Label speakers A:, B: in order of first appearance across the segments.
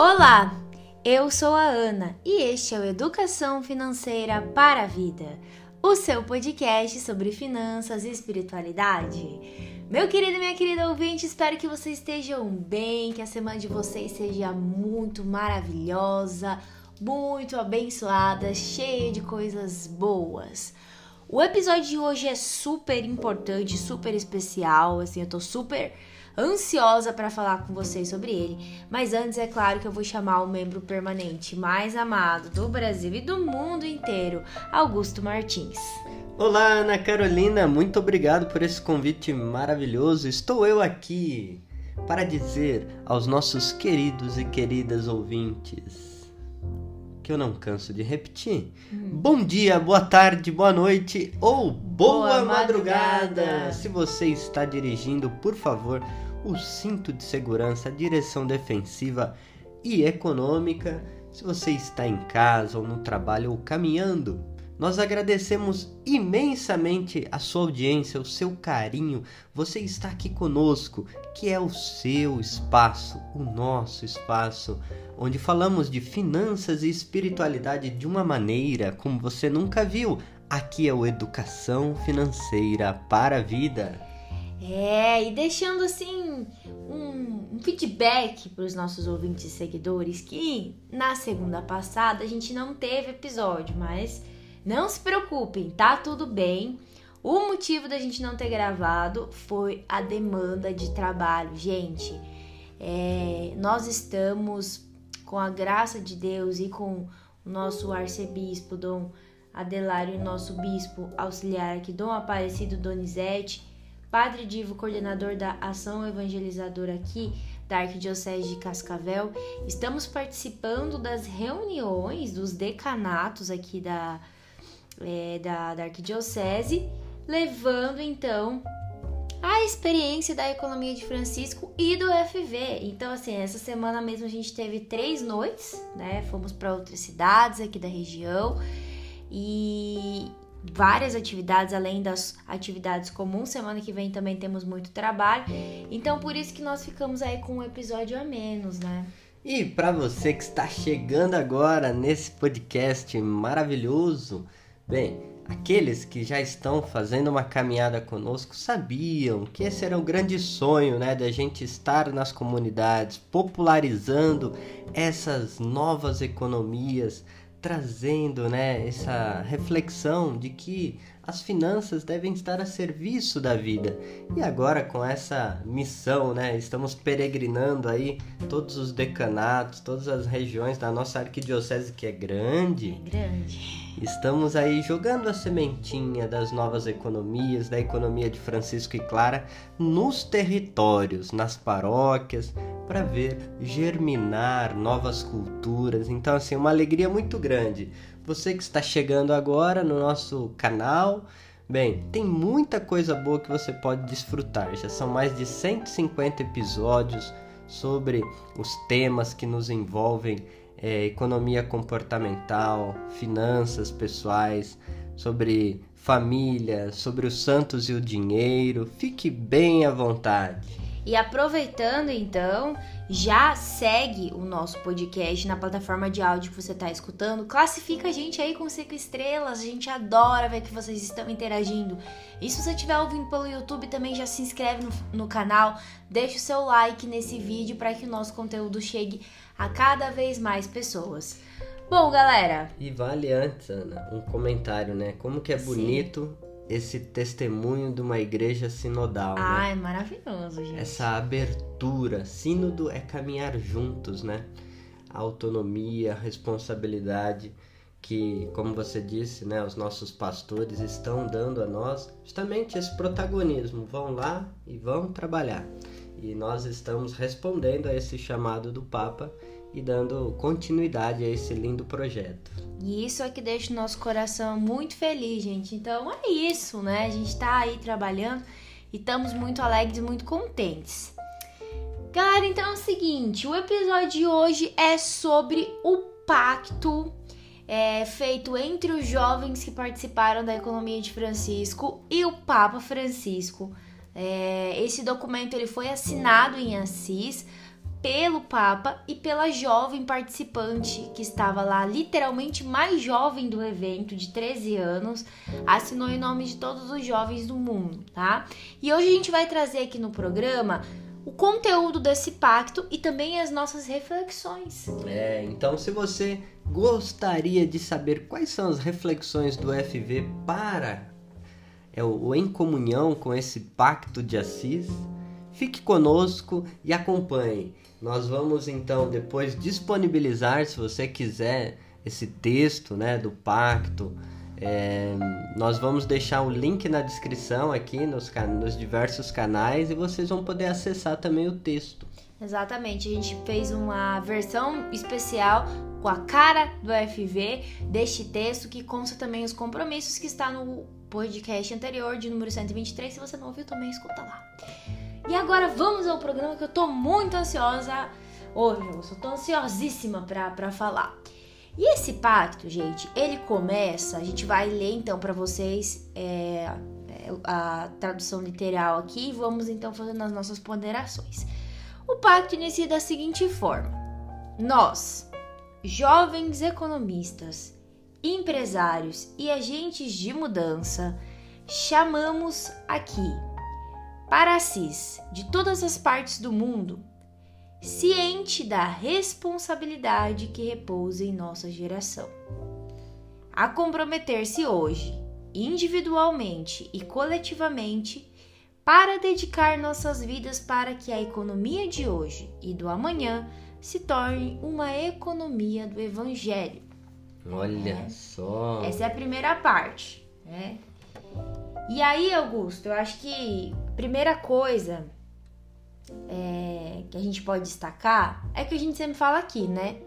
A: Olá, eu sou a Ana e este é o Educação Financeira para a Vida, o seu podcast sobre finanças e espiritualidade. Meu querido e minha querida ouvinte, espero que vocês estejam bem, que a semana de vocês seja muito maravilhosa, muito abençoada, cheia de coisas boas. O episódio de hoje é super importante, super especial, assim, eu tô super ansiosa para falar com vocês sobre ele. Mas antes, é claro que eu vou chamar o membro permanente mais amado do Brasil e do mundo inteiro, Augusto Martins.
B: Olá, Ana Carolina, muito obrigado por esse convite maravilhoso. Estou eu aqui para dizer aos nossos queridos e queridas ouvintes que eu não canso de repetir. Hum. Bom dia, boa tarde, boa noite ou boa, boa madrugada. madrugada. Se você está dirigindo, por favor, o cinto de segurança, a direção defensiva e econômica. Se você está em casa ou no trabalho ou caminhando, nós agradecemos imensamente a sua audiência, o seu carinho. Você está aqui conosco, que é o seu espaço, o nosso espaço, onde falamos de finanças e espiritualidade de uma maneira como você nunca viu. Aqui é o Educação Financeira para a Vida.
A: É, e deixando assim um, um feedback para os nossos ouvintes e seguidores que na segunda passada a gente não teve episódio, mas não se preocupem, tá tudo bem. O motivo da gente não ter gravado foi a demanda de trabalho, gente. É, nós estamos com a graça de Deus e com o nosso arcebispo Dom Adelário, nosso bispo auxiliar aqui, Dom Aparecido Donizete Padre Divo, coordenador da ação evangelizadora aqui da Arquidiocese de Cascavel, estamos participando das reuniões dos decanatos aqui da, é, da, da Arquidiocese, levando então a experiência da economia de Francisco e do FV. Então, assim, essa semana mesmo a gente teve três noites, né? Fomos para outras cidades aqui da região e, várias atividades além das atividades comuns. Semana que vem também temos muito trabalho. Então por isso que nós ficamos aí com um episódio a menos, né?
B: E para você que está chegando agora nesse podcast maravilhoso, bem, aqueles que já estão fazendo uma caminhada conosco sabiam que esse era o grande sonho, né, da gente estar nas comunidades, popularizando essas novas economias, trazendo né, essa reflexão de que as finanças devem estar a serviço da vida. E agora com essa missão, né, estamos peregrinando aí todos os decanatos, todas as regiões da nossa arquidiocese que é grande.
A: É grande.
B: Estamos aí jogando a sementinha das novas economias, da economia de Francisco e Clara nos territórios, nas paróquias, para ver germinar novas culturas. Então, assim, uma alegria muito grande. Você que está chegando agora no nosso canal, bem, tem muita coisa boa que você pode desfrutar. Já são mais de 150 episódios sobre os temas que nos envolvem é, economia comportamental, finanças pessoais, sobre família, sobre os santos e o dinheiro. Fique bem à vontade.
A: E aproveitando então, já segue o nosso podcast na plataforma de áudio que você está escutando. Classifica a gente aí com cinco estrelas. A gente adora ver que vocês estão interagindo. E se você estiver ouvindo pelo YouTube, também já se inscreve no, no canal, deixa o seu like nesse vídeo para que o nosso conteúdo chegue a cada vez mais pessoas. Bom, galera.
B: E vale antes, Ana, um comentário, né? Como que é bonito Sim. Esse testemunho de uma igreja sinodal.
A: Ah, né? é maravilhoso, gente.
B: Essa abertura. Sínodo é caminhar juntos, né? A autonomia, a responsabilidade que, como você disse, né, os nossos pastores estão dando a nós justamente esse protagonismo. Vão lá e vão trabalhar. E nós estamos respondendo a esse chamado do Papa e dando continuidade a esse lindo projeto.
A: E isso é que deixa o nosso coração muito feliz, gente. Então é isso, né? A gente está aí trabalhando e estamos muito alegres, muito contentes. Galera, então é o seguinte: o episódio de hoje é sobre o pacto é, feito entre os jovens que participaram da economia de Francisco e o Papa Francisco. É, esse documento ele foi assinado em Assis pelo Papa e pela jovem participante que estava lá, literalmente mais jovem do evento, de 13 anos, assinou em nome de todos os jovens do mundo, tá? E hoje a gente vai trazer aqui no programa o conteúdo desse pacto e também as nossas reflexões.
B: É, então se você gostaria de saber quais são as reflexões do FV para é, o, em comunhão com esse pacto de Assis, fique conosco e acompanhe. Nós vamos então depois disponibilizar, se você quiser, esse texto né, do pacto é, nós vamos deixar o link na descrição aqui nos, nos diversos canais e vocês vão poder acessar também o texto.
A: Exatamente, a gente fez uma versão especial com a cara do FV deste texto que consta também os compromissos que está no podcast anterior de número 123. Se você não ouviu, também escuta lá. E agora vamos ao programa que eu tô muito ansiosa hoje, eu tô ansiosíssima para falar. E esse pacto, gente, ele começa. A gente vai ler então para vocês é, é, a tradução literal aqui e vamos então fazendo as nossas ponderações. O pacto inicia da seguinte forma: Nós, jovens economistas, empresários e agentes de mudança, chamamos aqui para Assis, de todas as partes do mundo, ciente da responsabilidade que repousa em nossa geração. A comprometer-se hoje, individualmente e coletivamente, para dedicar nossas vidas para que a economia de hoje e do amanhã se torne uma economia do Evangelho.
B: Olha é. só!
A: Essa é a primeira parte, né? E aí, Augusto, eu acho que primeira coisa é, que a gente pode destacar é que a gente sempre fala aqui, né?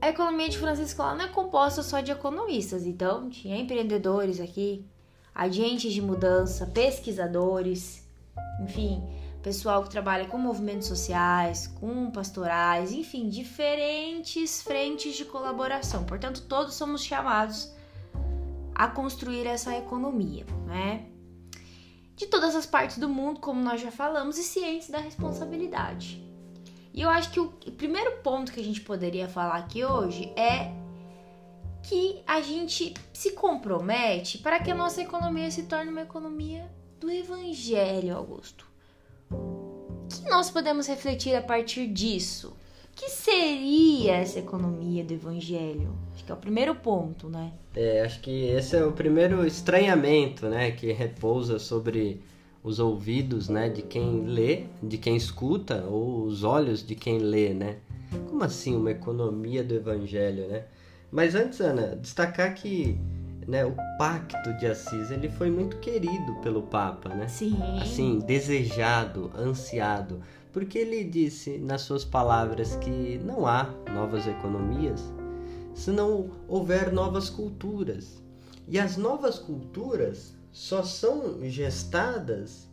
A: A economia de Francisco não é composta só de economistas, então tinha empreendedores aqui, agentes de mudança, pesquisadores, enfim, pessoal que trabalha com movimentos sociais, com pastorais, enfim, diferentes frentes de colaboração. Portanto, todos somos chamados a construir essa economia, né? de todas as partes do mundo, como nós já falamos, e cientes da responsabilidade. E eu acho que o primeiro ponto que a gente poderia falar aqui hoje é que a gente se compromete para que a nossa economia se torne uma economia do Evangelho, Augusto. Que nós podemos refletir a partir disso? Que seria essa economia do Evangelho? Acho que é o primeiro ponto, né?
B: É, acho que esse é o primeiro estranhamento, né, que repousa sobre os ouvidos, né, de quem lê, de quem escuta, ou os olhos de quem lê, né? Como assim uma economia do evangelho, né? Mas antes, Ana, destacar que né, o pacto de Assis ele foi muito querido pelo Papa, né?
A: Sim.
B: Assim, desejado, ansiado, porque ele disse nas suas palavras que não há novas economias se não houver novas culturas. E as novas culturas só são gestadas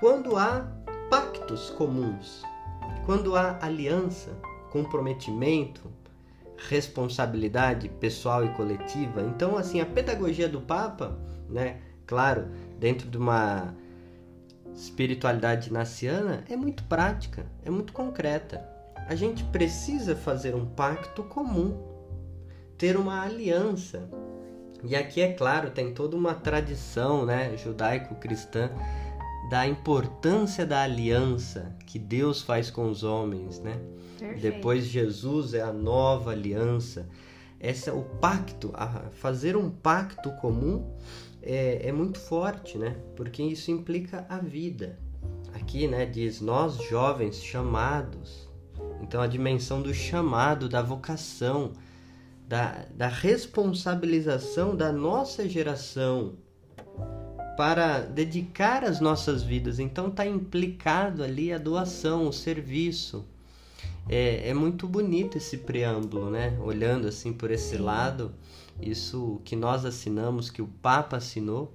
B: quando há pactos comuns, quando há aliança, comprometimento, responsabilidade pessoal e coletiva. Então, assim, a pedagogia do Papa, né, claro, dentro de uma espiritualidade naciana, é muito prática, é muito concreta. A gente precisa fazer um pacto comum ter uma aliança. E aqui, é claro, tem toda uma tradição né, judaico-cristã da importância da aliança que Deus faz com os homens, né? Depois Jesus é a nova aliança. Esse é o pacto, fazer um pacto comum é, é muito forte, né? Porque isso implica a vida. Aqui, né, diz nós jovens chamados. Então a dimensão do chamado, da vocação, da, da responsabilização da nossa geração para dedicar as nossas vidas. Então está implicado ali a doação, o serviço. É, é, muito bonito esse preâmbulo, né? Olhando assim por esse lado, isso que nós assinamos, que o Papa assinou,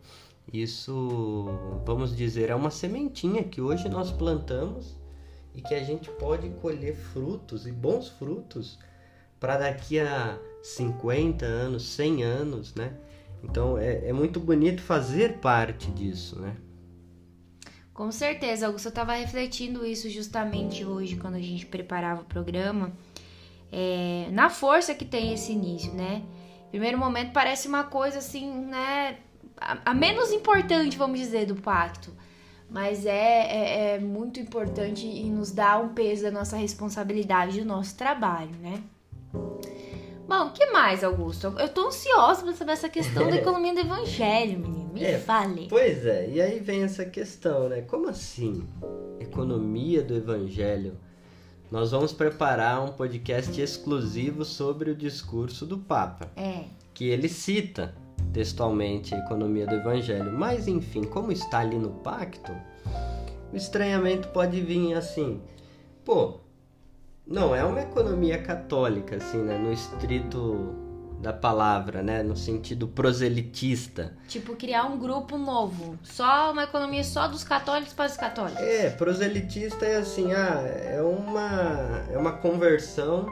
B: isso, vamos dizer, é uma sementinha que hoje nós plantamos e que a gente pode colher frutos e bons frutos para daqui a 50 anos, 100 anos, né? Então é, é muito bonito fazer parte disso, né?
A: Com certeza, Augusto, eu estava refletindo isso justamente hoje quando a gente preparava o programa. É, na força que tem esse início, né? Primeiro momento parece uma coisa assim, né? A, a menos importante, vamos dizer, do pacto. Mas é, é, é muito importante e nos dá um peso da nossa responsabilidade do nosso trabalho, né? Bom, o que mais, Augusto? Eu tô ansiosa pra saber essa questão da economia do evangelho, menino. Me
B: É,
A: fale.
B: Pois é, e aí vem essa questão, né? Como assim? Economia do Evangelho. Nós vamos preparar um podcast exclusivo sobre o discurso do Papa,
A: É,
B: que ele cita textualmente a economia do Evangelho. Mas enfim, como está ali no pacto, o estranhamento pode vir assim: pô, não é uma economia católica, assim, né? No estrito da palavra, né? No sentido proselitista.
A: tipo criar um grupo novo. Só uma economia só dos católicos para os católicos.
B: É, proselitista é assim, ah, é uma é uma conversão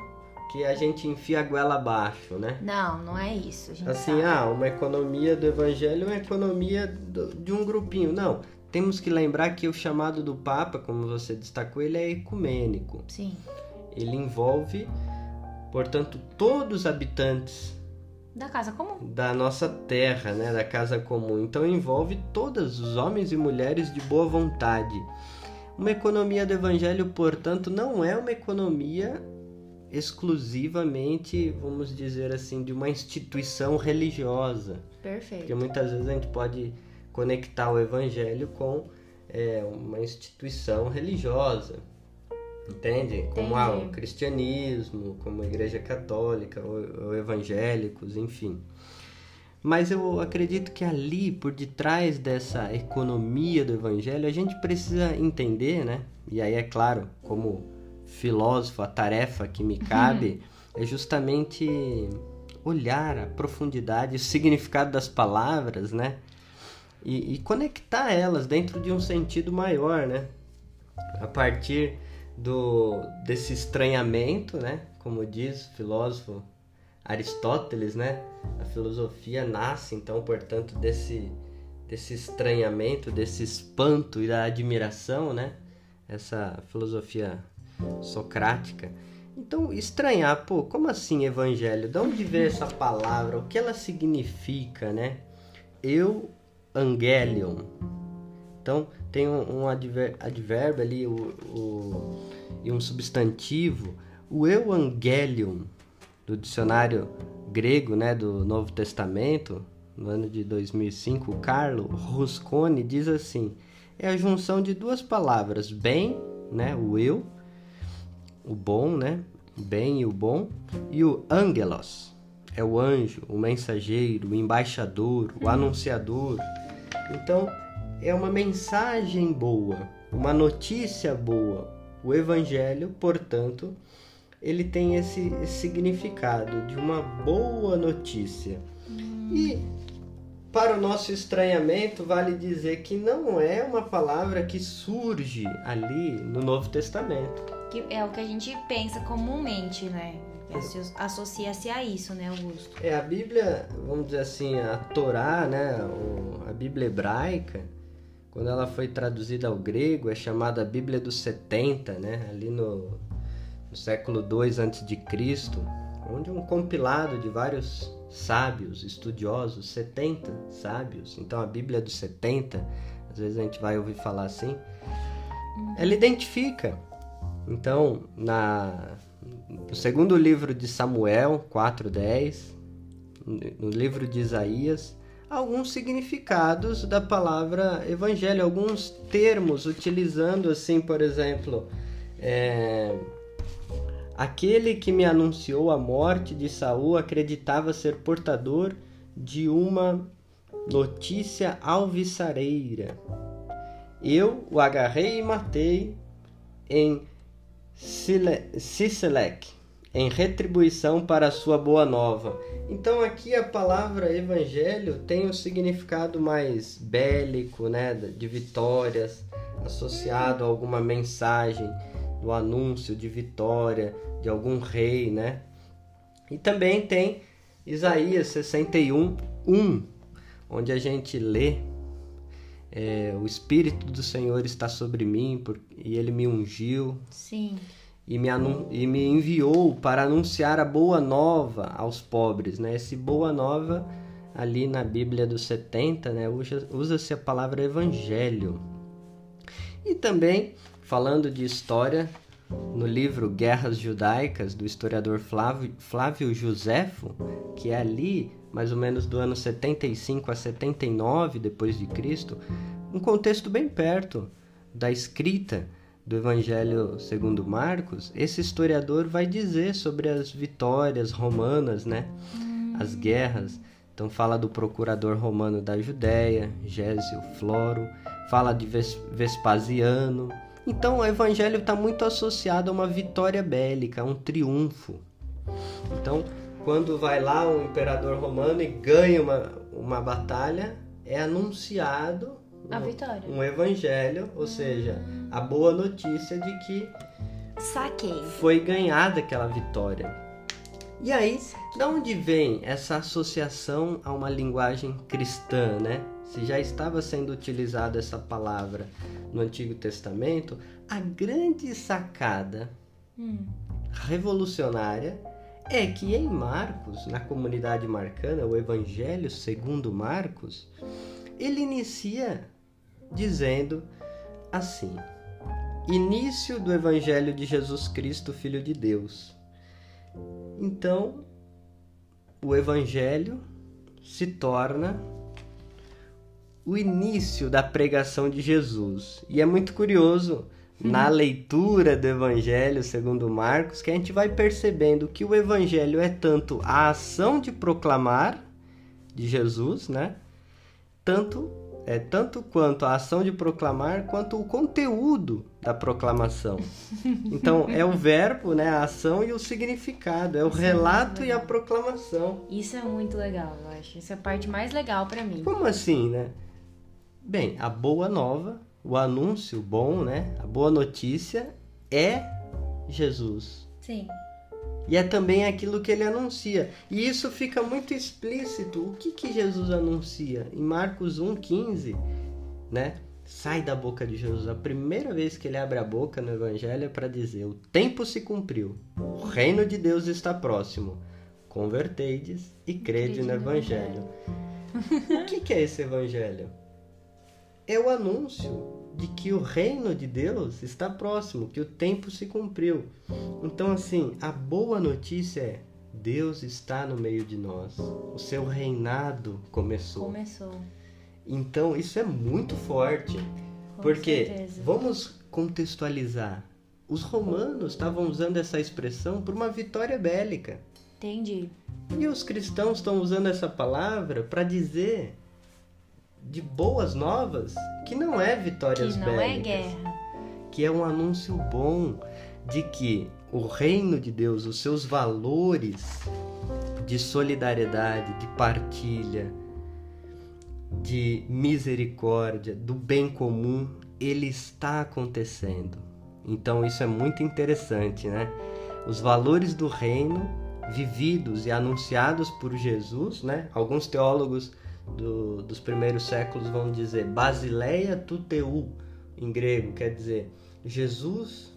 B: que a gente enfia a goela abaixo, né?
A: Não, não é isso.
B: Assim,
A: sabe.
B: ah, uma economia do evangelho é uma economia do- de um grupinho. Não, temos que lembrar que o chamado do Papa, como você destacou, ele é ecumênico.
A: Sim.
B: Ele envolve, portanto, todos os habitantes
A: Da casa comum.
B: da nossa terra, né, da casa comum. Então envolve todos os homens e mulheres de boa vontade. Uma economia do evangelho, portanto, não é uma economia exclusivamente, vamos dizer assim, de uma instituição religiosa.
A: Perfeito.
B: Porque muitas vezes a gente pode conectar o evangelho com é, uma instituição religiosa. Entende? Como ah, o cristianismo, como a igreja católica, ou, ou evangélicos, enfim. Mas eu acredito que ali, por detrás dessa economia do evangelho, a gente precisa entender, né? E aí, é claro, como filósofo, a tarefa que me cabe é justamente olhar a profundidade, o significado das palavras, né? E, e conectar elas dentro de um sentido maior, né? A partir do desse estranhamento, né? Como diz o filósofo Aristóteles, né? A filosofia nasce então, portanto, desse desse estranhamento, desse espanto e da admiração, né? Essa filosofia socrática. Então, estranhar, pô, como assim evangelho? De onde veio essa palavra? O que ela significa, né? Eu, angelion. Então, tem um, um adver, advérbio ali o, o, e um substantivo. O euangelion, do dicionário grego, né, do Novo Testamento, no ano de 2005, o Carlo Rusconi diz assim: é a junção de duas palavras, bem, né, o eu, o bom, né, bem e o bom, e o angelos, é o anjo, o mensageiro, o embaixador, o anunciador. Então, é uma mensagem boa, uma notícia boa. O evangelho, portanto, ele tem esse, significado de uma boa notícia. E para o nosso estranhamento, vale dizer que não é uma palavra que surge ali no Novo Testamento.
A: Que é o que a gente pensa comumente, né? Asso- Associa-se a isso, né, Augusto?
B: É a Bíblia, vamos dizer assim, a Torá, né, a Bíblia hebraica, quando ela foi traduzida ao grego, é chamada Bíblia dos 70, né, ali no, no século 2 antes de Cristo, onde um compilado de vários sábios, estudiosos, 70 sábios. Então a Bíblia dos 70, às vezes a gente vai ouvir falar assim, ela identifica. Então, na no segundo livro de Samuel 4:10, no livro de Isaías, alguns significados da palavra evangelho, alguns termos utilizando assim, por exemplo, é, aquele que me anunciou a morte de Saul acreditava ser portador de uma notícia alvissareira. Eu o agarrei e matei em Siselec, em retribuição para a sua boa nova. Então aqui a palavra evangelho tem um significado mais bélico, né, de vitórias, associado a alguma mensagem do anúncio de vitória de algum rei, né? E também tem Isaías 61, 1, onde a gente lê é, o Espírito do Senhor está sobre mim por, e ele me ungiu.
A: Sim.
B: E me, e me enviou para anunciar a boa nova aos pobres, né? Esse boa nova ali na Bíblia dos 70, né? Usa-se a palavra evangelho. E também, falando de história, no livro Guerras Judaicas, do historiador Flávio, Flávio Josefo, que é ali mais ou menos do ano 75 a 79 depois de Cristo, um contexto bem perto da escrita do Evangelho segundo Marcos, esse historiador vai dizer sobre as vitórias romanas, né? As guerras. Então fala do procurador romano da Judéia, Gésio Floro, fala de Vespasiano. Então o evangelho está muito associado a uma vitória bélica, a um triunfo. Então quando vai lá um imperador romano e ganha uma, uma batalha, é anunciado
A: a vitória.
B: um evangelho, ou seja, a boa notícia de que
A: Saquei.
B: foi ganhada aquela vitória. E aí, de onde vem essa associação a uma linguagem cristã, né? Se já estava sendo utilizada essa palavra no Antigo Testamento, a grande sacada
A: hum.
B: revolucionária é que em Marcos, na comunidade marcana, o Evangelho segundo Marcos, ele inicia dizendo assim: Início do Evangelho de Jesus Cristo, Filho de Deus. Então, o Evangelho se torna o início da pregação de Jesus. E é muito curioso na leitura do Evangelho segundo Marcos que a gente vai percebendo que o Evangelho é tanto a ação de proclamar de Jesus, né? Tanto é tanto quanto a ação de proclamar quanto o conteúdo da proclamação. Então é o verbo, né, a ação e o significado, é o Isso relato é e a proclamação.
A: Isso é muito legal, eu acho. Isso é a parte mais legal para mim.
B: Como assim, né? Bem, a boa nova o anúncio bom, né? A boa notícia é Jesus.
A: Sim.
B: E é também aquilo que ele anuncia. E isso fica muito explícito. O que, que Jesus anuncia? Em Marcos 1,15, né? Sai da boca de Jesus. A primeira vez que ele abre a boca no Evangelho é para dizer: O tempo se cumpriu, o reino de Deus está próximo. Converteides e crede no Evangelho. o que, que é esse Evangelho? é o anúncio de que o reino de Deus está próximo, que o tempo se cumpriu. Então, assim, a boa notícia é: Deus está no meio de nós. O seu reinado começou.
A: Começou.
B: Então, isso é muito forte.
A: Com
B: porque,
A: certeza.
B: vamos contextualizar. Os romanos estavam usando essa expressão por uma vitória bélica.
A: Entendi.
B: E os cristãos estão usando essa palavra para dizer de boas novas que não é vitórias
A: que não
B: bélicas,
A: é guerra.
B: que é um anúncio bom de que o reino de Deus, os seus valores de solidariedade, de partilha, de misericórdia, do bem comum, ele está acontecendo. Então isso é muito interessante, né? Os valores do reino vividos e anunciados por Jesus, né? Alguns teólogos do, dos primeiros séculos vão dizer Basileia tuteu em grego, quer dizer Jesus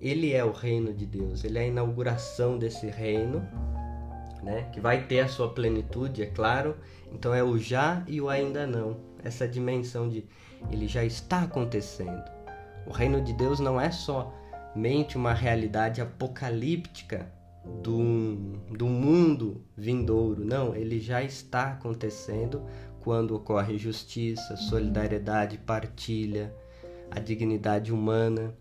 B: ele é o reino de Deus, ele é a inauguração desse reino, né? Que vai ter a sua plenitude, é claro. Então é o já e o ainda não. Essa dimensão de ele já está acontecendo. O reino de Deus não é somente uma realidade apocalíptica do, do mundo vindouro. Não, ele já está acontecendo quando ocorre justiça, solidariedade, partilha, a dignidade humana.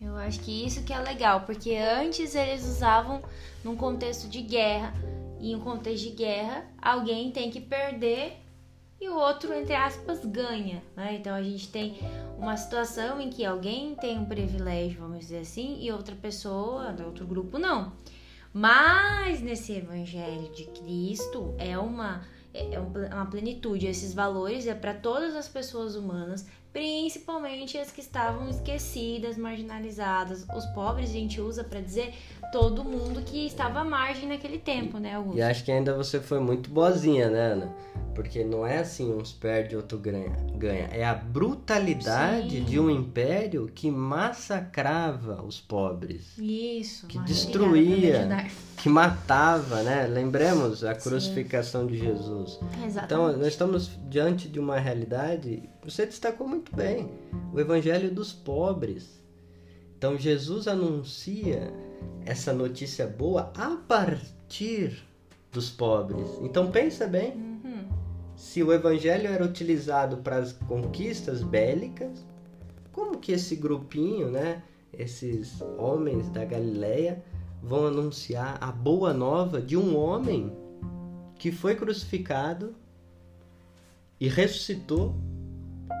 A: Eu acho que isso que é legal, porque antes eles usavam num contexto de guerra, e em um contexto de guerra, alguém tem que perder e o outro, entre aspas, ganha. Né? Então a gente tem uma situação em que alguém tem um privilégio, vamos dizer assim, e outra pessoa, outro grupo, não. Mas nesse evangelho de Cristo é uma é, é uma plenitude, esses valores é para todas as pessoas humanas, principalmente as que estavam esquecidas, marginalizadas. Os pobres a gente usa para dizer todo mundo que estava à margem naquele tempo, né, Augusto?
B: E acho que ainda você foi muito boazinha, né, Ana? Porque não é assim, uns perde, outro ganha. ganha. É a brutalidade
A: Sim.
B: de um império que massacrava os pobres.
A: Isso.
B: Que destruía.
A: ajudar.
B: Que matava, né? Lembremos a crucificação de Jesus. Então,
A: Exatamente.
B: nós estamos diante de uma realidade. Você destacou muito bem o evangelho dos pobres. Então, Jesus anuncia essa notícia boa a partir dos pobres. Então, pensa bem. Se o evangelho era utilizado para as conquistas bélicas, como que esse grupinho, né, esses homens da Galileia vão anunciar a boa nova de um homem que foi crucificado e ressuscitou?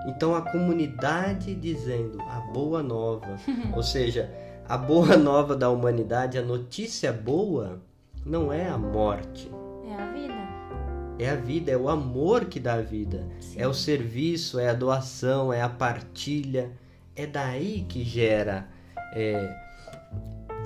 B: Então a comunidade dizendo a boa nova, ou seja, a boa nova da humanidade, a notícia boa não é a morte,
A: É a vida.
B: É a vida, é o amor que dá a vida.
A: Sim.
B: É o serviço, é a doação, é a partilha. É daí que gera é,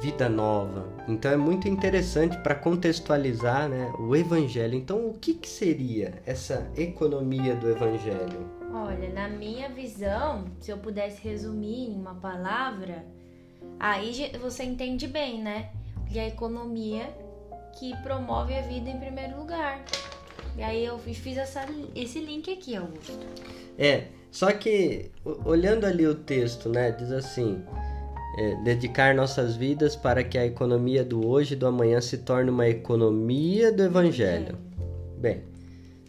B: vida nova. Então é muito interessante para contextualizar né, o evangelho. Então, o que, que seria essa economia do evangelho?
A: Olha, na minha visão, se eu pudesse resumir em uma palavra, aí você entende bem, né? Que é a economia que promove a vida em primeiro lugar. E aí eu fiz essa, esse link aqui, Augusto.
B: É, só que olhando ali o texto, né, diz assim: é, dedicar nossas vidas para que a economia do hoje e do amanhã se torne uma economia do evangelho. Bem,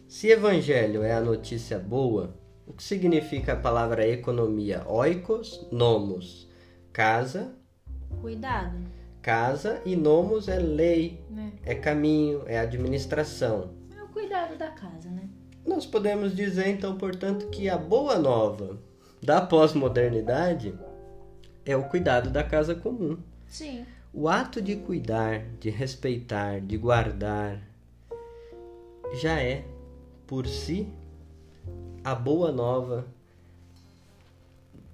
B: se evangelho é a notícia boa, o que significa a palavra economia? Oikos, nomos, casa,
A: Cuidado,
B: casa e nomos é lei,
A: né?
B: é caminho, é administração.
A: Cuidado da casa, né?
B: Nós podemos dizer então, portanto, que a boa nova da pós-modernidade é o cuidado da casa comum.
A: Sim.
B: O ato de cuidar, de respeitar, de guardar, já é, por si, a boa nova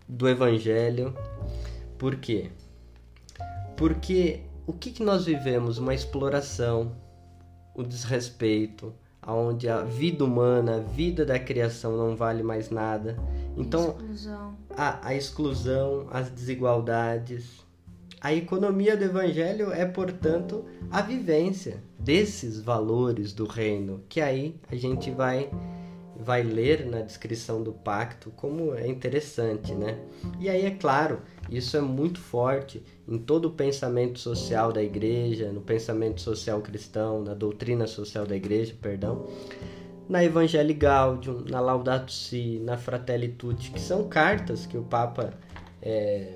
B: do Evangelho. Por quê? Porque o que, que nós vivemos? Uma exploração, o desrespeito, onde a vida humana, a vida da criação não vale mais nada. Então,
A: Exclusão.
B: a, a exclusão, as desigualdades. A economia do evangelho é, portanto, a vivência desses valores do reino, que aí a gente vai vai ler na descrição do pacto como é interessante, né? E aí é claro, isso é muito forte em todo o pensamento social da igreja, no pensamento social cristão, na doutrina social da igreja, perdão na Evangelii Gaudium, na Laudato Si, na Fratelli Tutti, que são cartas que o Papa é,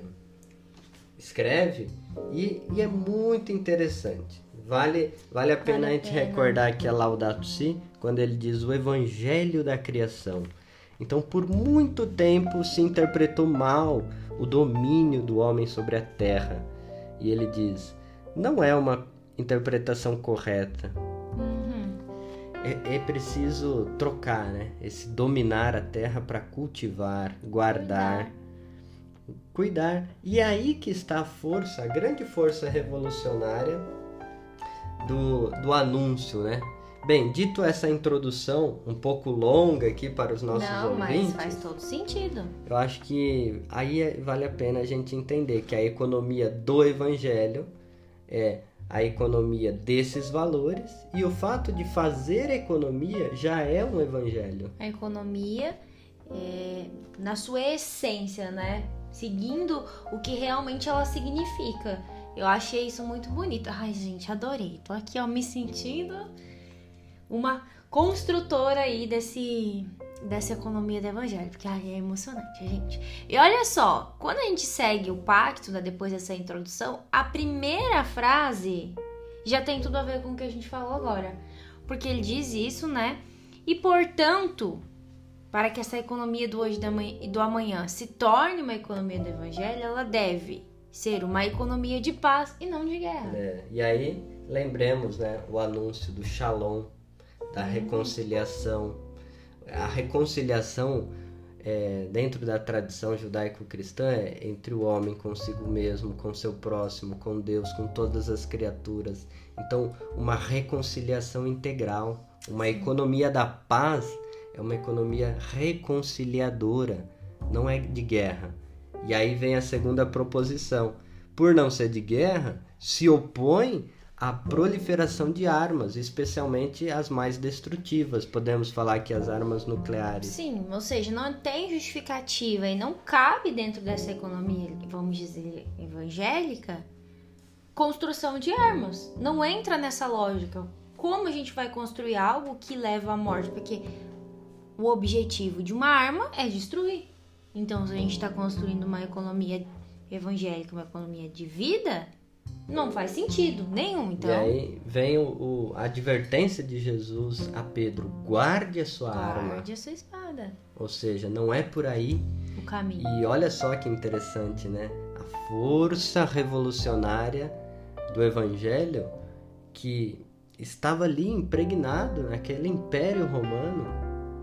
B: escreve e, e é muito interessante. Vale, vale a pena
A: Vale a
B: gente
A: pena.
B: recordar aqui a Laudato Si, quando ele diz o Evangelho da Criação. Então, por muito tempo se interpretou mal o domínio do homem sobre a terra. E ele diz: não é uma interpretação correta,
A: Uhum.
B: é, é preciso trocar, né? Esse dominar a terra para cultivar, guardar, cuidar. E é aí que está a força, a grande força revolucionária do, do anúncio, né? Bem, dito essa introdução um pouco longa aqui para os nossos
A: Não, mas
B: ouvintes,
A: faz todo sentido.
B: eu acho que aí é- vale a pena a gente entender que a economia do evangelho é a economia desses valores e o fato de fazer economia já é um evangelho.
A: A economia, é, na sua essência, né? Seguindo o que realmente ela significa. Eu achei isso muito bonito. Ai, gente, adorei. Tô aqui, ó, me sentindo uma construtora aí desse dessa economia do evangelho, porque ai, é emocionante, gente. E olha só, quando a gente segue o pacto, né, depois dessa introdução, a primeira frase já tem tudo a ver com o que a gente falou agora. Porque ele diz isso, né? E portanto, para que essa economia do hoje e do amanhã se torne uma economia do evangelho, ela deve ser uma economia de paz e não de guerra.
B: né? E aí lembremos, né, o anúncio do Shalom, da reconciliação. A reconciliação é, dentro da tradição judaico-cristã é entre o homem consigo mesmo, com seu próximo, com Deus, com todas as criaturas. Então, uma reconciliação integral, uma economia da paz é uma economia reconciliadora, não é de guerra. E aí vem a segunda proposição. Por não ser de guerra, se opõe à proliferação de armas, especialmente as mais destrutivas. Podemos falar que as armas nucleares.
A: Sim, ou seja, não tem justificativa e não cabe dentro dessa economia, vamos dizer, evangélica, construção de armas. Não entra nessa lógica. Como a gente vai construir algo que leva à morte? Porque o objetivo de uma arma é destruir. Então, se a gente está construindo uma economia evangélica, uma economia de vida, não faz sentido nenhum. Então,
B: e aí vem o, o, a advertência de Jesus a Pedro: guarde a sua
A: guarde
B: arma.
A: Guarde a sua espada.
B: Ou seja, não é por aí
A: o caminho.
B: E olha só que interessante, né? A força revolucionária do evangelho que estava ali impregnado naquele império romano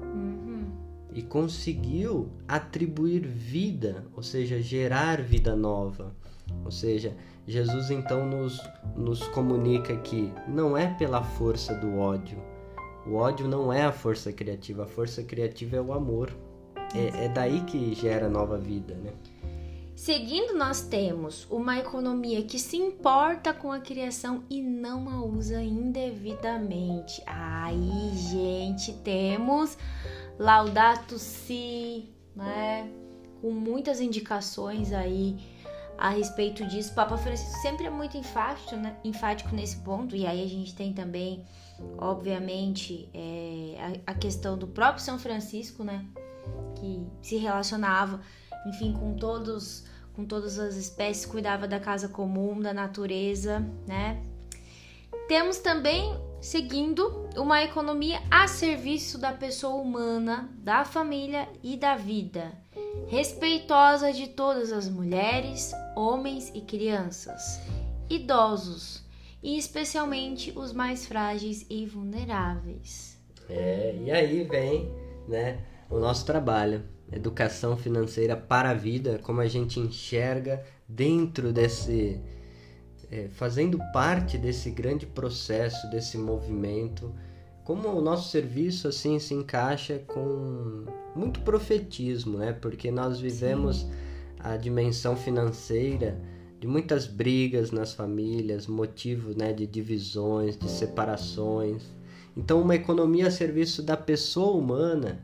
A: uhum.
B: e conseguiu atribuir vida, ou seja, gerar vida nova. Ou seja, Jesus então nos, nos comunica que não é pela força do ódio. O ódio não é a força criativa, a força criativa é o amor. É, é daí que gera nova vida, né?
A: Seguindo, nós temos uma economia que se importa com a criação e não a usa indevidamente. Aí, gente, temos Laudato Si, né? Com muitas indicações aí a respeito disso. Papa Francisco sempre é muito enfático, né? enfático nesse ponto, e aí a gente tem também, obviamente, é, a, a, questão do próprio São Francisco, né? Que se relacionava, enfim, com todos, com todas as espécies, cuidava da casa comum, da natureza, né? Temos também, seguindo, uma economia a serviço da pessoa humana, da família e da vida respeitosa de todas as mulheres, homens e crianças, idosos e especialmente os mais frágeis e vulneráveis.
B: É, e aí vem, né, o nosso trabalho, educação financeira para a vida, como a gente enxerga dentro desse é, fazendo parte desse grande processo, desse movimento como o nosso serviço assim se encaixa com muito profetismo, né? Porque nós vivemos Sim. a dimensão financeira de muitas brigas nas famílias, motivo, né, de divisões, de separações. Então, uma economia a serviço da pessoa humana,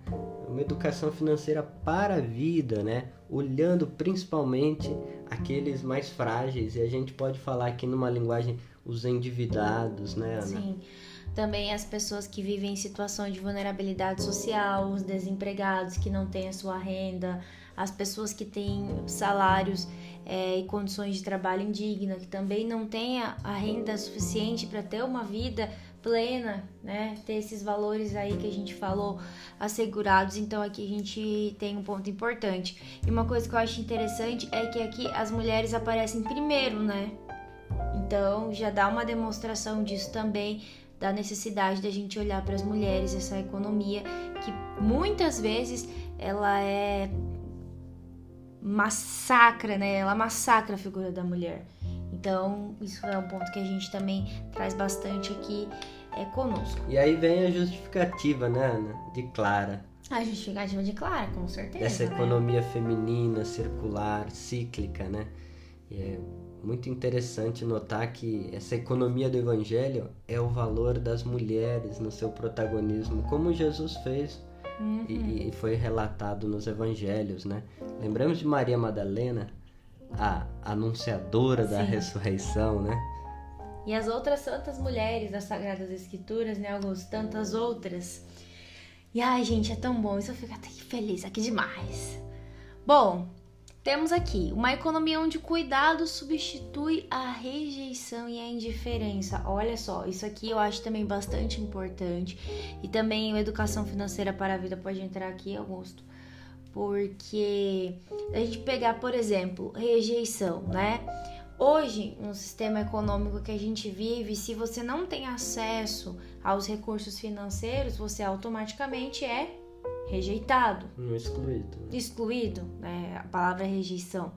B: uma educação financeira para a vida, né? Olhando principalmente aqueles mais frágeis, e a gente pode falar aqui numa linguagem os endividados, né, Ana?
A: Sim também as pessoas que vivem em situação de vulnerabilidade social, os desempregados que não têm a sua renda, as pessoas que têm salários é, e condições de trabalho indigna, que também não têm a, a renda suficiente para ter uma vida plena, né? Ter esses valores aí que a gente falou assegurados. Então aqui a gente tem um ponto importante. E uma coisa que eu acho interessante é que aqui as mulheres aparecem primeiro, né? Então já dá uma demonstração disso também da necessidade da gente olhar para as mulheres, essa economia que muitas vezes ela é massacra, né? Ela massacra a figura da mulher. Então, isso é um ponto que a gente também traz bastante aqui é, conosco.
B: E aí vem a justificativa, né, Ana? De Clara.
A: A justificativa de Clara, com certeza.
B: Dessa
A: né?
B: economia feminina, circular, cíclica, né? E é muito interessante notar que essa economia do evangelho é o valor das mulheres no seu protagonismo, como Jesus fez
A: uhum.
B: e, e, foi relatado nos evangelhos, né? Lembramos de Maria Madalena, a anunciadora Sim. da ressurreição, né?
A: E as outras santas mulheres das Sagradas Escrituras, né, Augusto? Tantas outras. E ai, gente, é tão bom, isso eu fico até feliz aqui demais. Bom, temos aqui uma economia onde o cuidado substitui a rejeição e a indiferença. Olha só, isso aqui eu acho também bastante importante. E também a educação financeira para a vida pode entrar aqui, Augusto. Porque a gente pegar, por exemplo, rejeição, né? Hoje, no sistema econômico que a gente vive, se você não tem acesso aos recursos financeiros, você automaticamente é rejeitado.
B: Um excluído.
A: Excluído, né? A palavra rejeição.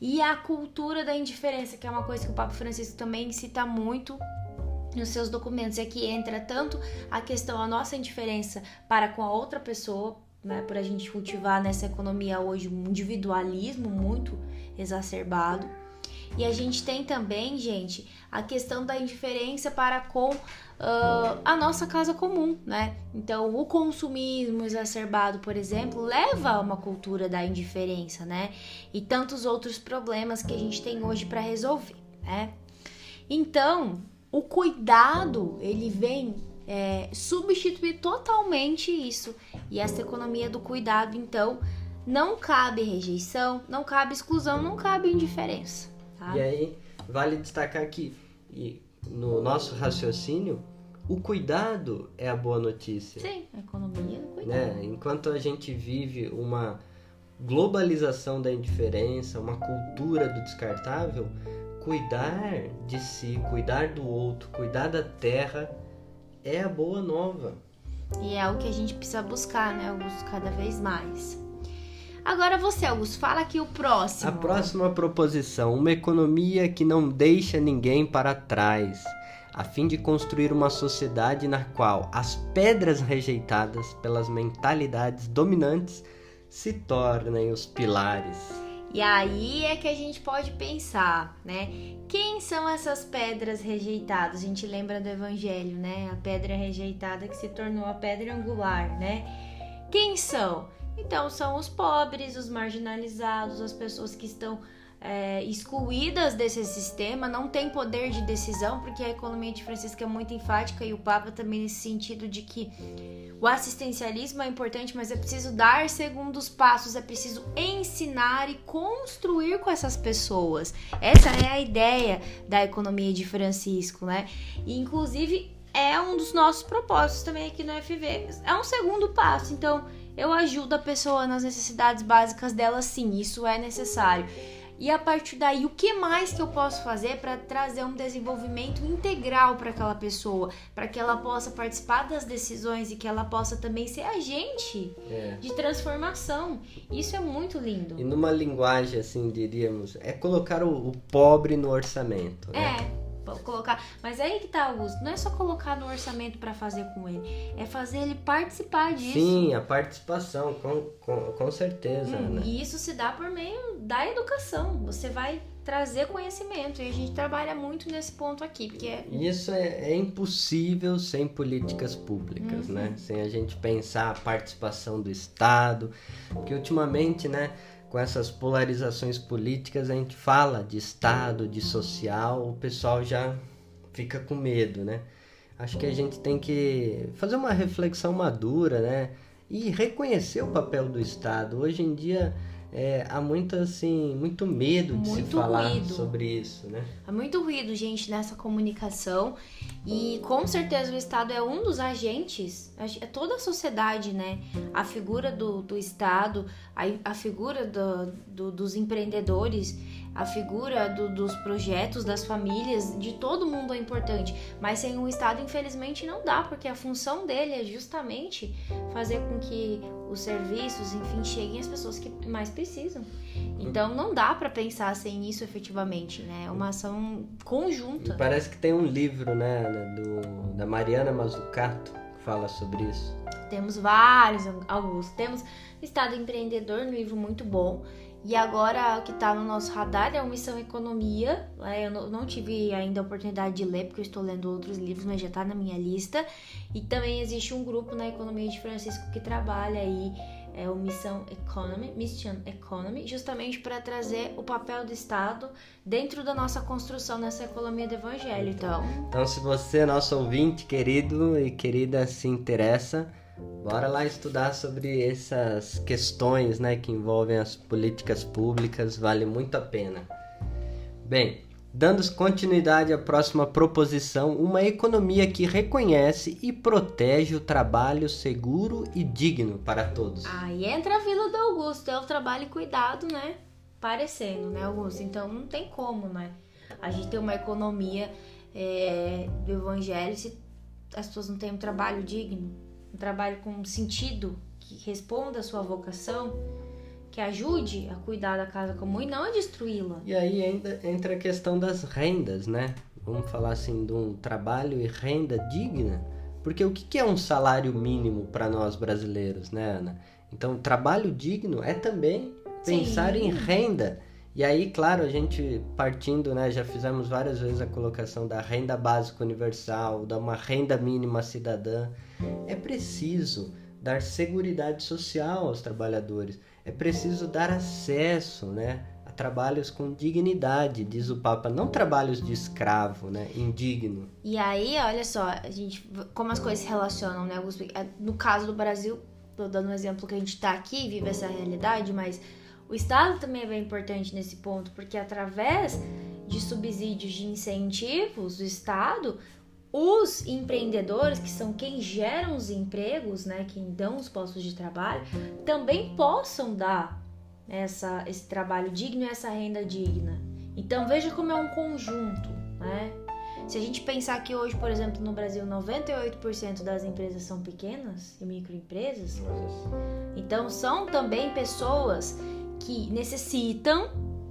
A: E a cultura da indiferença, que é uma coisa que o Papa Francisco também cita muito nos seus documentos, é que entra tanto a questão, a nossa indiferença para com a outra pessoa, né, por a gente cultivar nessa economia hoje um individualismo muito exacerbado. E a gente tem também, gente, a questão da indiferença para com uh, a nossa casa comum, né? Então, o consumismo exacerbado, por exemplo, leva a uma cultura da indiferença, né? E tantos outros problemas que a gente tem hoje para resolver, né? Então, o cuidado, ele vem é, substituir totalmente isso. E essa economia do cuidado, então, não cabe rejeição, não cabe exclusão, não cabe indiferença. Tá?
B: E aí, vale destacar que no nosso raciocínio, o cuidado é a boa notícia.
A: Sim, a economia do cuidado.
B: Né? Enquanto a gente vive uma globalização da indiferença, uma cultura do descartável, cuidar de si, cuidar do outro, cuidar da terra é a boa nova.
A: E é o que a gente precisa buscar, né, Augusto, cada vez mais. Agora você, Augusto, fala aqui o próximo.
B: A próxima proposição: uma economia que não deixa ninguém para trás, a fim de construir uma sociedade na qual as pedras rejeitadas pelas mentalidades dominantes se tornem os pilares.
A: E aí é que a gente pode pensar, né? Quem são essas pedras rejeitadas? A gente lembra do evangelho, né? A pedra rejeitada que se tornou a pedra angular, né? Quem são? Então, são os pobres, os marginalizados, as pessoas que estão é, excluídas desse sistema, não têm poder de decisão, porque a economia de Francisco é muito enfática e o Papa também nesse sentido de que o assistencialismo é importante, mas é preciso dar segundos passos, é preciso ensinar e construir com essas pessoas. Essa é a ideia da economia de Francisco, né? E inclusive é um dos nossos propósitos também aqui no FV. É um segundo passo, então eu ajudo a pessoa nas necessidades básicas dela, sim, isso é necessário. E a partir daí, o que mais que eu posso fazer para trazer um desenvolvimento integral para aquela pessoa, para que ela possa participar das decisões e que ela possa também ser agente é. de transformação. Isso é muito lindo.
B: E numa linguagem assim, diríamos, é colocar o, o pobre no orçamento.
A: Né? É colocar. Mas aí que tá, Augusto. Não é só colocar no orçamento para fazer com ele. É fazer ele participar disso.
B: Sim, a participação, com, com, com certeza. Hum, né?
A: E isso se dá por meio da educação. Você vai trazer conhecimento. E a gente trabalha muito nesse ponto aqui. Porque é...
B: Isso é, é impossível sem políticas públicas, né? uhum. né? Sem a gente pensar a participação do Estado. Porque ultimamente, né? Com essas polarizações políticas, a gente fala de Estado, de social, o pessoal já fica com medo, né? Acho que a gente tem que fazer uma reflexão madura, né? E reconhecer o papel do Estado. Hoje em dia é, há muito assim, muito medo de muito se falar ruído. sobre isso, né?
A: Há muito ruído, gente, nessa comunicação e com certeza o Estado é um dos agentes, é toda a sociedade, né? A figura do, do Estado, a, a figura do, do, dos empreendedores a figura do, dos projetos, das famílias, de todo mundo é importante. Mas sem o Estado, infelizmente, não dá, porque a função dele é justamente fazer com que os serviços, enfim, cheguem às pessoas que mais precisam. Então não dá para pensar sem isso efetivamente, né? É uma ação conjunta.
B: E parece que tem um livro, né, do, da Mariana Mazzucato que fala sobre isso.
A: Temos vários, Augusto. Temos Estado Empreendedor, um livro muito bom. E agora o que está no nosso radar é o Missão Economia. Eu não tive ainda a oportunidade de ler, porque eu estou lendo outros livros, mas já está na minha lista. E também existe um grupo na Economia de Francisco que trabalha aí é o Missão Economy, Mission Economy, justamente para trazer o papel do Estado dentro da nossa construção nessa economia do Evangelho. Então,
B: então se você, nosso ouvinte querido e querida, se interessa, Bora lá estudar sobre essas questões né, que envolvem as políticas públicas, vale muito a pena. Bem, dando continuidade à próxima proposição, uma economia que reconhece e protege o trabalho seguro e digno para todos.
A: Aí entra a Vila do Augusto, é o trabalho cuidado, né? Parecendo, né, Augusto? Então não tem como, né? A gente tem uma economia é, do evangelho se as pessoas não têm um trabalho digno um trabalho com sentido, que responda a sua vocação, que ajude a cuidar da casa comum e não a destruí-la.
B: E aí ainda entra a questão das rendas, né? Vamos falar assim de um trabalho e renda digna, porque o que é um salário mínimo para nós brasileiros, né, Ana? Então, trabalho digno é também pensar Sim. em renda. E aí, claro, a gente partindo, né, já fizemos várias vezes a colocação da renda básica universal, da uma renda mínima cidadã. É preciso dar segurança social aos trabalhadores. É preciso dar acesso, né, a trabalhos com dignidade, diz o Papa, não trabalhos de escravo, né, indigno.
A: E aí, olha só, a gente como as coisas se relacionam, né, no caso do Brasil, tô dando um exemplo que a gente está aqui, vive essa realidade, mas o Estado também é bem importante nesse ponto, porque através de subsídios de incentivos do Estado, os empreendedores, que são quem geram os empregos, né, quem dão os postos de trabalho, também possam dar essa, esse trabalho digno e essa renda digna. Então veja como é um conjunto, né? Se a gente pensar que hoje, por exemplo, no Brasil, 98% das empresas são pequenas e microempresas, então são também pessoas que necessitam,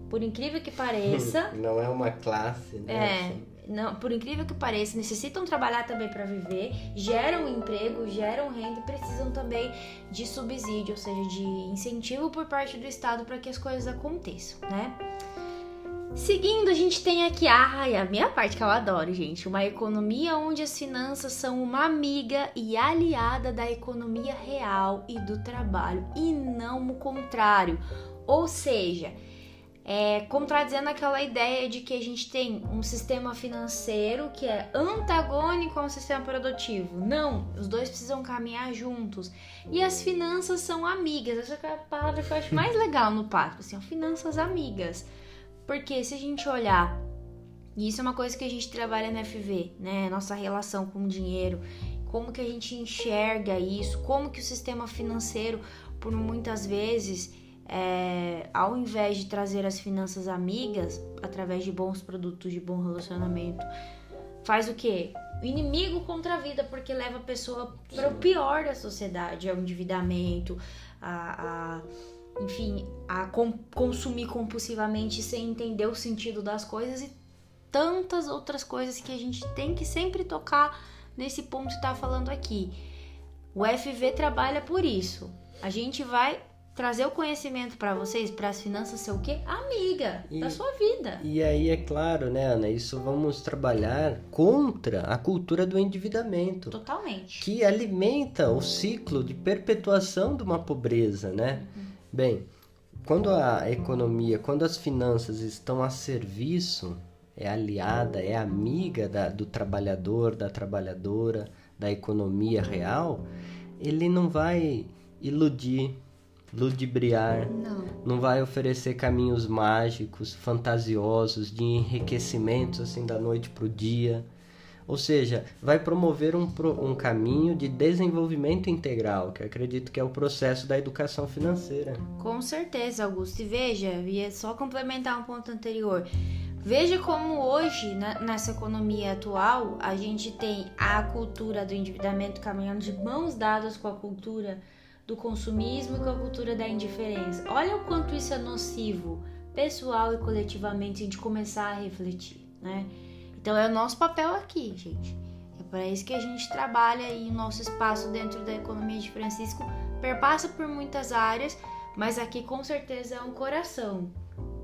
A: por incrível que pareça.
B: Não é uma classe, né?
A: É. Não, por incrível que pareça, necessitam trabalhar também para viver, geram emprego, geram renda e precisam também de subsídio, ou seja, de incentivo por parte do Estado para que as coisas aconteçam, né? Seguindo, a gente tem aqui a, a minha parte que eu adoro, gente. Uma economia onde as finanças são uma amiga e aliada da economia real e do trabalho, e não o contrário. Ou seja, é, contradizendo aquela ideia de que a gente tem um sistema financeiro que é antagônico ao sistema produtivo. Não, os dois precisam caminhar juntos. E as finanças são amigas. Essa é a palavra que eu acho mais legal no pacto, assim, finanças amigas. Porque se a gente olhar, e isso é uma coisa que a gente trabalha na FV, né? Nossa relação com o dinheiro, como que a gente enxerga isso, como que o sistema financeiro, por muitas vezes, é, ao invés de trazer as finanças amigas através de bons produtos, de bom relacionamento, faz o quê? O inimigo contra a vida, porque leva a pessoa para o pior da sociedade, ao endividamento, a, a enfim, a com, consumir compulsivamente sem entender o sentido das coisas e tantas outras coisas que a gente tem que sempre tocar nesse ponto que tá falando aqui. O FV trabalha por isso. A gente vai trazer o conhecimento para vocês, para as finanças ser o quê? Amiga e, da sua vida.
B: E aí é claro, né, Ana, isso vamos trabalhar contra a cultura do endividamento.
A: Totalmente.
B: Que alimenta o ciclo de perpetuação de uma pobreza, né? Uhum. Bem, quando a economia, quando as finanças estão a serviço, é aliada, é amiga da, do trabalhador, da trabalhadora, da economia real, ele não vai iludir ludibriar,
A: não.
B: não vai oferecer caminhos mágicos, fantasiosos, de enriquecimentos assim da noite para o dia. Ou seja, vai promover um, um caminho de desenvolvimento integral, que acredito que é o processo da educação financeira.
A: Com certeza, Augusto. E veja, ia só complementar um ponto anterior. Veja como hoje, nessa economia atual, a gente tem a cultura do endividamento caminhando de mãos dadas com a cultura do consumismo e com a cultura da indiferença. Olha o quanto isso é nocivo, pessoal e coletivamente, a gente começar a refletir, né? Então é o nosso papel aqui, gente. É para isso que a gente trabalha e o nosso espaço dentro da economia de Francisco perpassa por muitas áreas, mas aqui com certeza é um coração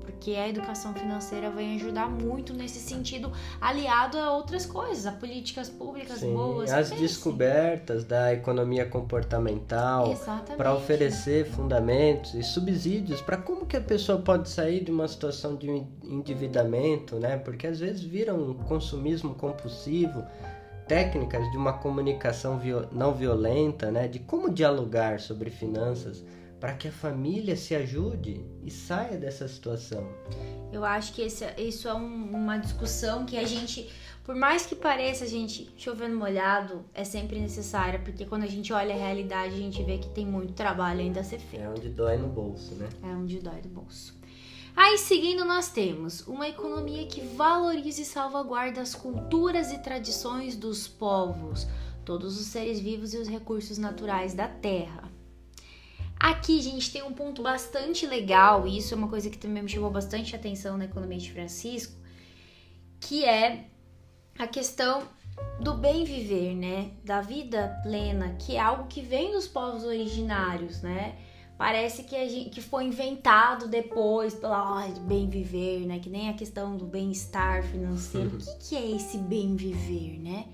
A: porque a educação financeira vai ajudar muito nesse sentido, aliado a outras coisas, a políticas públicas Sim, boas.
B: As descobertas da economia comportamental para oferecer fundamentos e subsídios para como que a pessoa pode sair de uma situação de endividamento, né? Porque às vezes vira um consumismo compulsivo técnicas de uma comunicação não violenta, né, de como dialogar sobre finanças para que a família se ajude e saia dessa situação.
A: Eu acho que esse, isso é um, uma discussão que a gente, por mais que pareça a gente chovendo molhado, é sempre necessária, porque quando a gente olha a realidade, a gente vê que tem muito trabalho ainda a ser feito.
B: É onde dói no bolso, né?
A: É onde dói no bolso. Aí, seguindo, nós temos uma economia que valoriza e salvaguarda as culturas e tradições dos povos, todos os seres vivos e os recursos naturais da terra Aqui, gente, tem um ponto bastante legal, e isso é uma coisa que também me chamou bastante atenção na economia de Francisco, que é a questão do bem viver, né? Da vida plena, que é algo que vem dos povos originários, né? Parece que, a gente, que foi inventado depois pela oh, bem viver, né? Que nem a questão do bem-estar financeiro. O que, que é esse bem viver, né?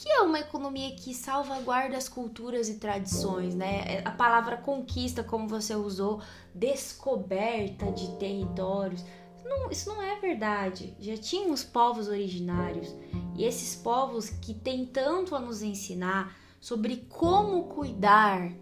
A: Que é uma economia que salvaguarda as culturas e tradições, né? É, a palavra conquista, como você usou, descoberta de territórios não, isso não é verdade. Já tinham os povos originários e esses povos que têm tanto a nos ensinar sobre como cuidar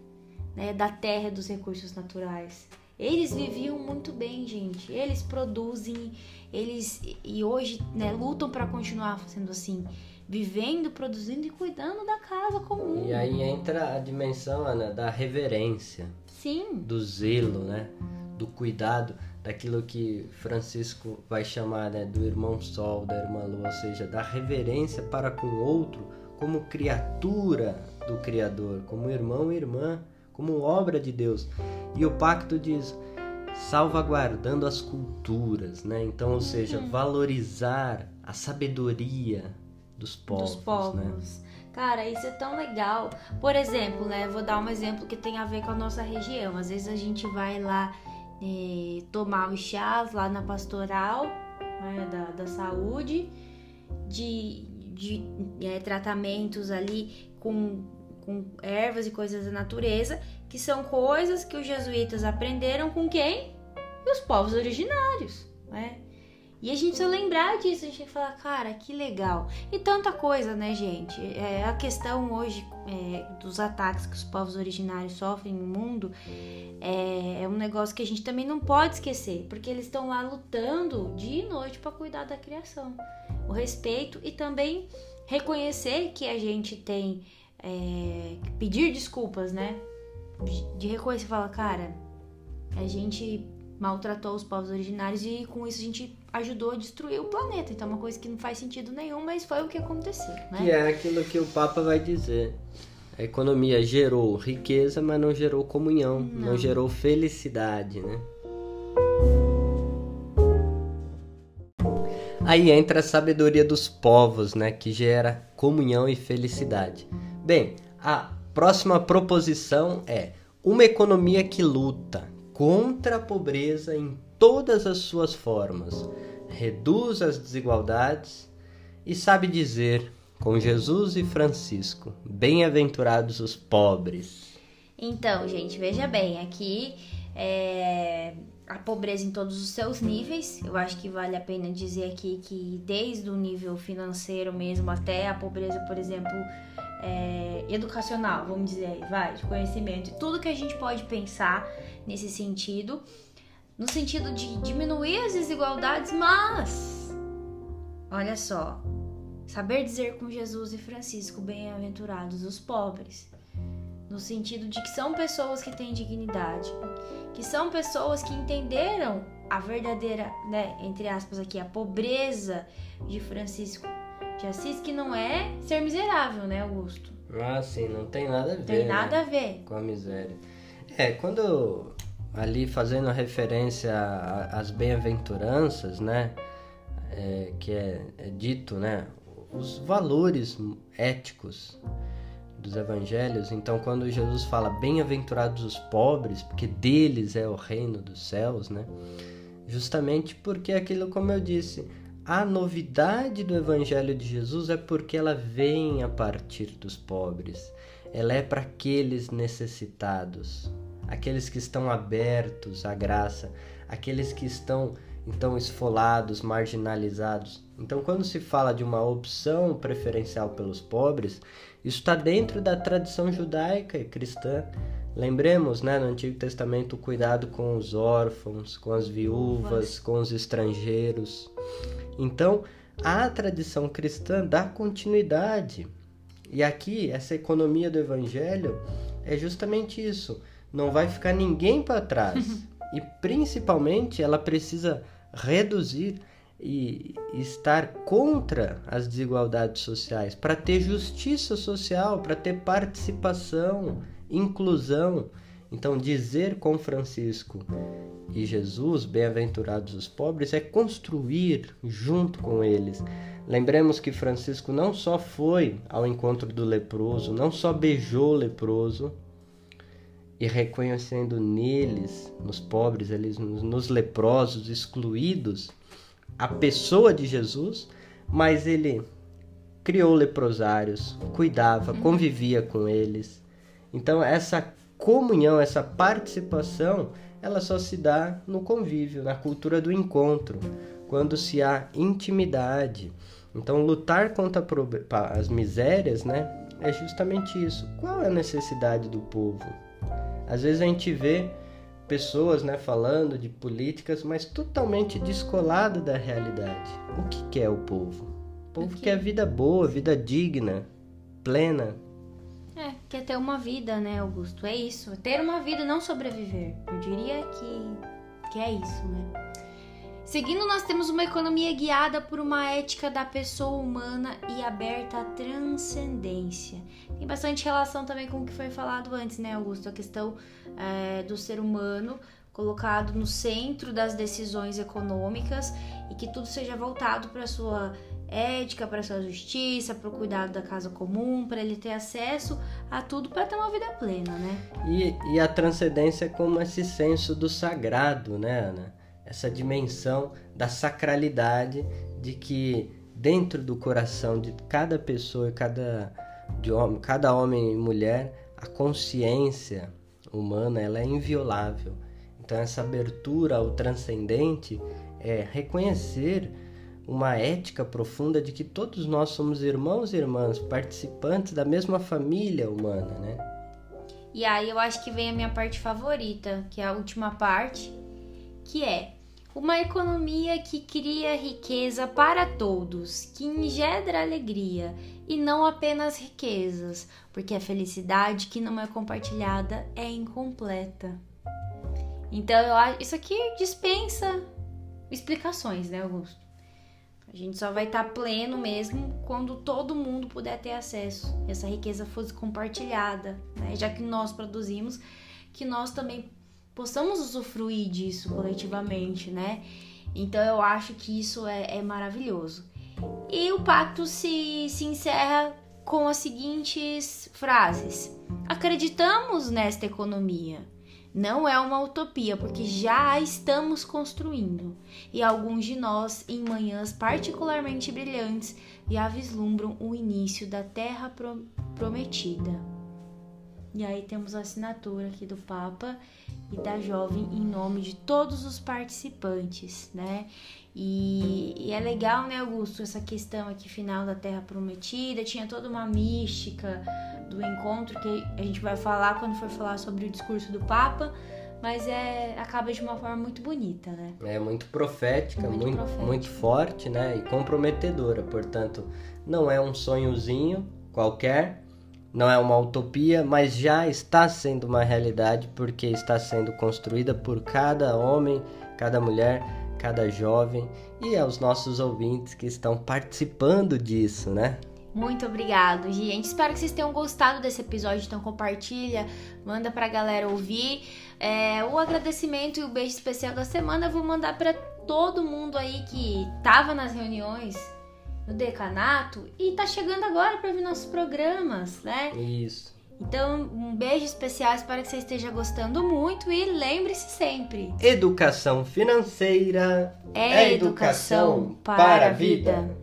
A: né, da terra e dos recursos naturais. Eles viviam muito bem, gente. Eles produzem, eles e hoje né, lutam para continuar sendo assim, vivendo, produzindo e cuidando da casa comum.
B: E aí entra a dimensão, Ana, da reverência.
A: Sim.
B: Do zelo, né? Do cuidado daquilo que Francisco vai chamar né, do irmão Sol, da irmã Lua, ou seja, da reverência para com o outro como criatura do Criador, como irmão e irmã, como obra de Deus. E o pacto diz salvaguardando as culturas, né? Então, ou seja, uhum. valorizar a sabedoria dos povos, dos povos. Né?
A: Cara, isso é tão legal. Por exemplo, né? Vou dar um exemplo que tem a ver com a nossa região. Às vezes a gente vai lá é, tomar os chás lá na pastoral né, da, da saúde, de, de é, tratamentos ali com, com ervas e coisas da natureza, que são coisas que os jesuítas aprenderam com quem? Os povos originários, né? E a gente precisa lembrar disso, a gente tem que falar, cara, que legal. E tanta coisa, né, gente? É, a questão hoje é, dos ataques que os povos originários sofrem no mundo é, é, um negócio que a gente também não pode esquecer, porque eles estão lá lutando dia e noite para cuidar da criação. O respeito e também reconhecer que a gente tem é, pedir desculpas, né? De, reconhecer e falar, cara, a gente maltratou os povos originários e com isso a gente ajudou a destruir o planeta. Então é uma coisa que não faz sentido nenhum, mas foi o que aconteceu, né?
B: Que é aquilo que o Papa vai dizer. A economia gerou riqueza, mas não gerou comunhão, não, não gerou felicidade, né? Aí entra a sabedoria dos povos, né, que gera comunhão e felicidade. Bem, a próxima proposição é uma economia que luta, contra a pobreza em todas as suas formas, reduz as desigualdades e sabe dizer, com Jesus e Francisco, bem-aventurados os pobres.
A: Então, gente, veja bem, aqui é a pobreza em todos os seus níveis. Eu acho que vale a pena dizer aqui que desde o nível financeiro mesmo até a pobreza, por exemplo, é, educacional, vamos dizer, vai, de conhecimento, tudo que a gente pode pensar nesse sentido, no sentido de diminuir as desigualdades, mas olha só, saber dizer com Jesus e Francisco, bem-aventurados os pobres, no sentido de que são pessoas que têm dignidade, que são pessoas que entenderam a verdadeira, né, entre aspas aqui, a pobreza de Francisco de Assis, que não é ser miserável, né, Augusto?
B: Ah, sim, não tem nada a ver.
A: Tem nada
B: né?
A: a ver.
B: Com a miséria. É, quando ali fazendo referência às bem-aventuranças, né, é, que é, é dito, né, os valores éticos dos evangelhos. Então, quando Jesus fala bem-aventurados os pobres, porque deles é o reino dos céus, né? Justamente porque aquilo, como eu disse, a novidade do Evangelho de Jesus é porque ela vem a partir dos pobres. Ela é para aqueles necessitados, aqueles que estão abertos à graça, aqueles que estão então esfolados, marginalizados. Então, quando se fala de uma opção preferencial pelos pobres, isso está dentro da tradição judaica e cristã. Lembremos, né, no Antigo Testamento, o cuidado com os órfãos, com as viúvas, com os estrangeiros. Então, a tradição cristã dá continuidade. E aqui, essa economia do evangelho é justamente isso. Não vai ficar ninguém para trás. e principalmente, ela precisa reduzir e estar contra as desigualdades sociais, para ter justiça social, para ter participação, inclusão. Então, dizer com Francisco e Jesus, bem-aventurados os pobres, é construir junto com eles. Lembremos que Francisco não só foi ao encontro do leproso, não só beijou o leproso, e reconhecendo neles, nos pobres, eles, nos leprosos, excluídos, a pessoa de Jesus, mas ele criou leprosários, cuidava, convivia com eles. Então essa comunhão, essa participação, ela só se dá no convívio, na cultura do encontro, quando se há intimidade. Então lutar contra as misérias, né, é justamente isso. Qual é a necessidade do povo? Às vezes a gente vê pessoas né, falando de políticas, mas totalmente descolado da realidade. O que quer o povo? O povo quer vida boa, vida digna, plena.
A: É, quer ter uma vida, né, Augusto? É isso. Ter uma vida, não sobreviver. Eu diria que, que é isso, né? Seguindo, nós temos uma economia guiada por uma ética da pessoa humana e aberta à transcendência. Tem bastante relação também com o que foi falado antes, né, Augusto? A questão é, do ser humano colocado no centro das decisões econômicas e que tudo seja voltado para sua ética, para sua justiça, para o cuidado da casa comum, para ele ter acesso a tudo para ter uma vida plena, né?
B: E, e a transcendência como esse senso do sagrado, né, Ana? essa dimensão da sacralidade de que dentro do coração de cada pessoa, cada de homem, cada homem e mulher, a consciência humana ela é inviolável. Então essa abertura ao transcendente é reconhecer uma ética profunda de que todos nós somos irmãos e irmãs, participantes da mesma família humana, né?
A: E aí eu acho que vem a minha parte favorita, que é a última parte, que é uma economia que cria riqueza para todos, que engendra alegria e não apenas riquezas, porque a felicidade que não é compartilhada é incompleta. Então eu acho isso aqui dispensa explicações, né, Augusto? A gente só vai estar tá pleno mesmo quando todo mundo puder ter acesso, essa riqueza fosse compartilhada, né? Já que nós produzimos, que nós também possamos usufruir disso coletivamente, né? Então eu acho que isso é, é maravilhoso. E o pacto se, se encerra com as seguintes frases: Acreditamos nesta economia. Não é uma utopia, porque já a estamos construindo, e alguns de nós, em manhãs particularmente brilhantes, já vislumbram o início da terra prometida. E aí temos a assinatura aqui do Papa e da jovem em nome de todos os participantes, né? E, e, é legal, né, Augusto, essa questão aqui final da Terra Prometida, tinha toda uma mística do encontro que a gente vai falar quando for falar sobre o discurso do Papa, mas é acaba de uma forma muito bonita, né?
B: É muito profética, muito, muito, profética. muito forte, né, e comprometedora, portanto, não é um sonhozinho qualquer, não é uma utopia, mas já está sendo uma realidade porque está sendo construída por cada homem, cada mulher, cada jovem e aos nossos ouvintes que estão participando disso, né?
A: Muito obrigado, gente. Espero que vocês tenham gostado desse episódio, então compartilha, manda pra galera ouvir. É, o agradecimento e o beijo especial da semana eu vou mandar para todo mundo aí que tava nas reuniões no decanato e tá chegando agora para ver nossos programas, né?
B: Isso.
A: Então, um beijo especial, espero que você esteja gostando muito e lembre-se sempre:
B: educação financeira
A: é, educação, educação para a vida. vida.